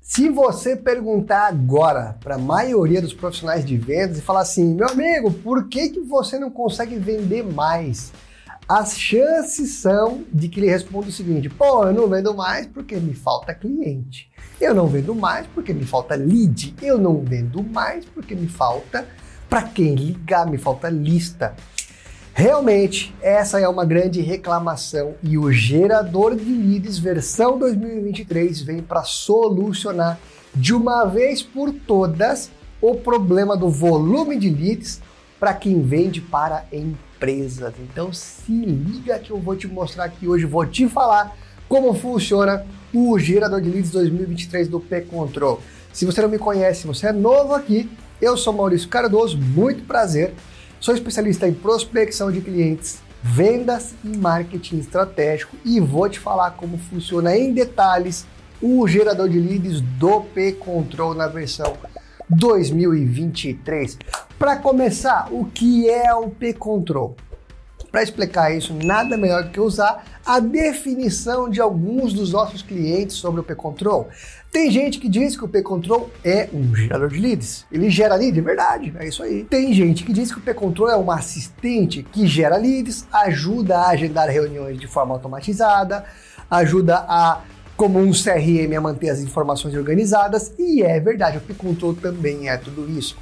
Se você perguntar agora para a maioria dos profissionais de vendas e falar assim, meu amigo, por que, que você não consegue vender mais? As chances são de que ele responda o seguinte: pô, eu não vendo mais porque me falta cliente. Eu não vendo mais porque me falta lead. Eu não vendo mais porque me falta para quem ligar, me falta lista. Realmente, essa é uma grande reclamação e o gerador de leads versão 2023 vem para solucionar de uma vez por todas o problema do volume de leads para quem vende para empresas. Então se liga que eu vou te mostrar aqui hoje, vou te falar como funciona o gerador de leads 2023 do P-Control. Se você não me conhece, você é novo aqui, eu sou Maurício Cardoso, muito prazer. Sou especialista em prospecção de clientes, vendas e marketing estratégico e vou te falar como funciona em detalhes o gerador de leads do P Control na versão 2023. Para começar, o que é o P Control? Para explicar isso, nada melhor do que usar a definição de alguns dos nossos clientes sobre o P-Control. Tem gente que diz que o P-Control é um gerador de leads. Ele gera lead, é verdade, é isso aí. Tem gente que diz que o P-Control é um assistente que gera leads, ajuda a agendar reuniões de forma automatizada, ajuda a como um CRM a manter as informações organizadas, e é verdade, o P-Control também é tudo isso.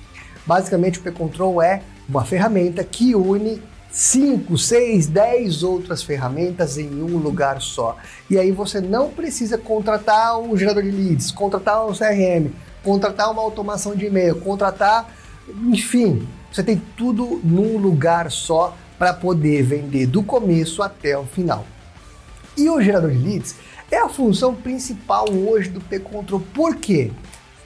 Basicamente, o P-Control é uma ferramenta que une 5, 6, 10 outras ferramentas em um lugar só. E aí você não precisa contratar um gerador de leads, contratar um CRM, contratar uma automação de e-mail, contratar, enfim, você tem tudo num lugar só para poder vender do começo até o final. E o gerador de leads é a função principal hoje do P-Control. Por quê?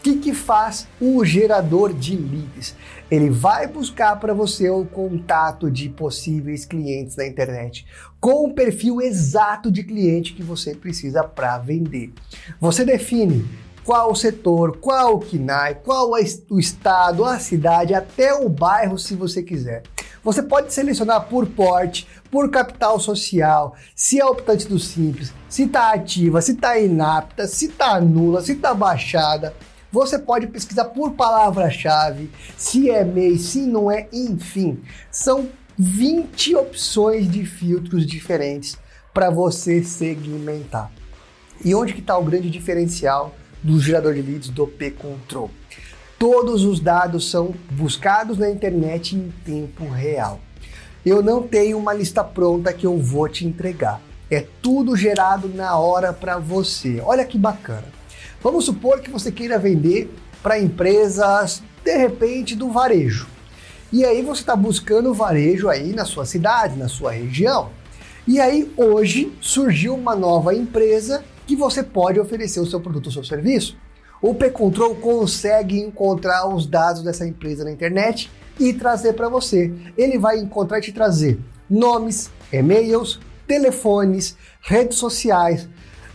O que, que faz o gerador de leads? Ele vai buscar para você o contato de possíveis clientes na internet com o perfil exato de cliente que você precisa para vender. Você define qual o setor, qual o KNAI, qual o estado, a cidade, até o bairro, se você quiser. Você pode selecionar por porte, por capital social, se é optante do simples, se está ativa, se está inapta, se está nula, se está baixada. Você pode pesquisar por palavra-chave, se é MEI, se não é, enfim. São 20 opções de filtros diferentes para você segmentar. E onde que está o grande diferencial do gerador de leads do P-Control? Todos os dados são buscados na internet em tempo real. Eu não tenho uma lista pronta que eu vou te entregar. É tudo gerado na hora para você. Olha que bacana. Vamos supor que você queira vender para empresas, de repente, do varejo. E aí você está buscando varejo aí na sua cidade, na sua região. E aí hoje surgiu uma nova empresa que você pode oferecer o seu produto ou seu serviço. O P-Control consegue encontrar os dados dessa empresa na internet e trazer para você. Ele vai encontrar e te trazer nomes, e-mails, telefones, redes sociais,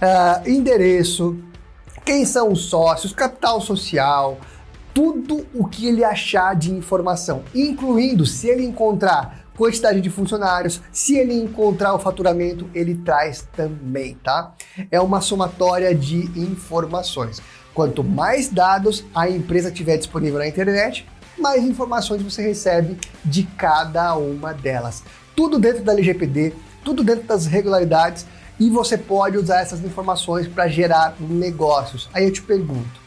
uh, endereço, quem são os sócios, capital social, tudo o que ele achar de informação, incluindo se ele encontrar quantidade de funcionários, se ele encontrar o faturamento, ele traz também, tá? É uma somatória de informações. Quanto mais dados a empresa tiver disponível na internet, mais informações você recebe de cada uma delas. Tudo dentro da LGPD, tudo dentro das regularidades e você pode usar essas informações para gerar negócios. Aí eu te pergunto: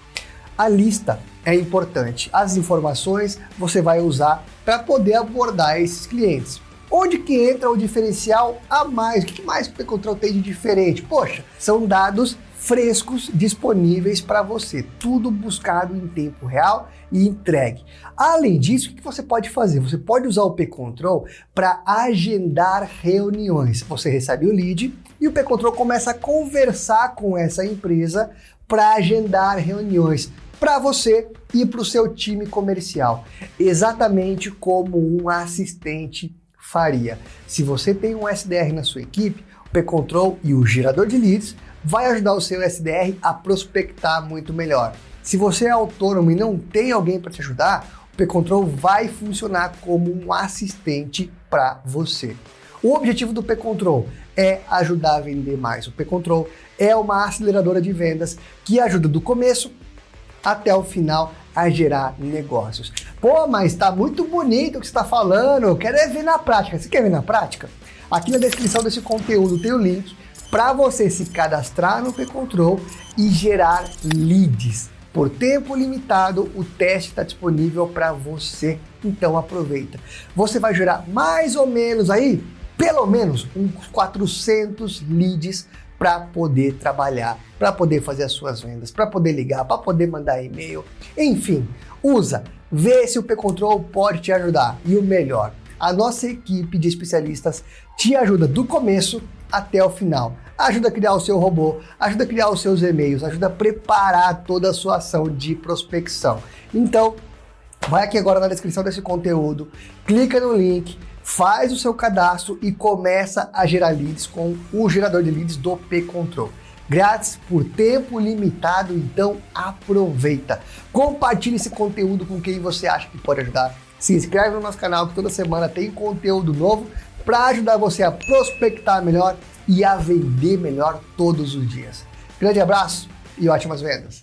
a lista é importante, as informações você vai usar para poder abordar esses clientes. Onde que entra o diferencial a mais? O que mais o P-Control tem de diferente? Poxa, são dados frescos disponíveis para você, tudo buscado em tempo real e entregue. Além disso, o que você pode fazer? Você pode usar o P-Control para agendar reuniões. Você recebe o lead e o P-Control começa a conversar com essa empresa para agendar reuniões para você e para o seu time comercial, exatamente como um assistente faria. Se você tem um SDR na sua equipe, P-Control e o gerador de leads vai ajudar o seu SDR a prospectar muito melhor. Se você é autônomo e não tem alguém para te ajudar, o P-Control vai funcionar como um assistente para você. O objetivo do P-Control é ajudar a vender mais. O P-Control é uma aceleradora de vendas que ajuda do começo até o final a gerar negócios. Pô, mas está muito bonito o que você está falando, eu quero é ver na prática. Você quer ver na prática? Aqui na descrição desse conteúdo tem o link para você se cadastrar no P-Control e gerar leads. Por tempo limitado, o teste está disponível para você, então aproveita. Você vai gerar mais ou menos aí, pelo menos uns 400 leads para poder trabalhar, para poder fazer as suas vendas, para poder ligar, para poder mandar e-mail. Enfim, usa, vê se o P-Control pode te ajudar. E o melhor, a nossa equipe de especialistas te ajuda do começo até o final. Ajuda a criar o seu robô, ajuda a criar os seus e-mails, ajuda a preparar toda a sua ação de prospecção. Então, vai aqui agora na descrição desse conteúdo, clica no link, faz o seu cadastro e começa a gerar leads com o gerador de leads do P-Control. Grátis por tempo limitado, então aproveita. Compartilhe esse conteúdo com quem você acha que pode ajudar. Se inscreve no nosso canal que toda semana tem conteúdo novo para ajudar você a prospectar melhor e a vender melhor todos os dias. Grande abraço e ótimas vendas!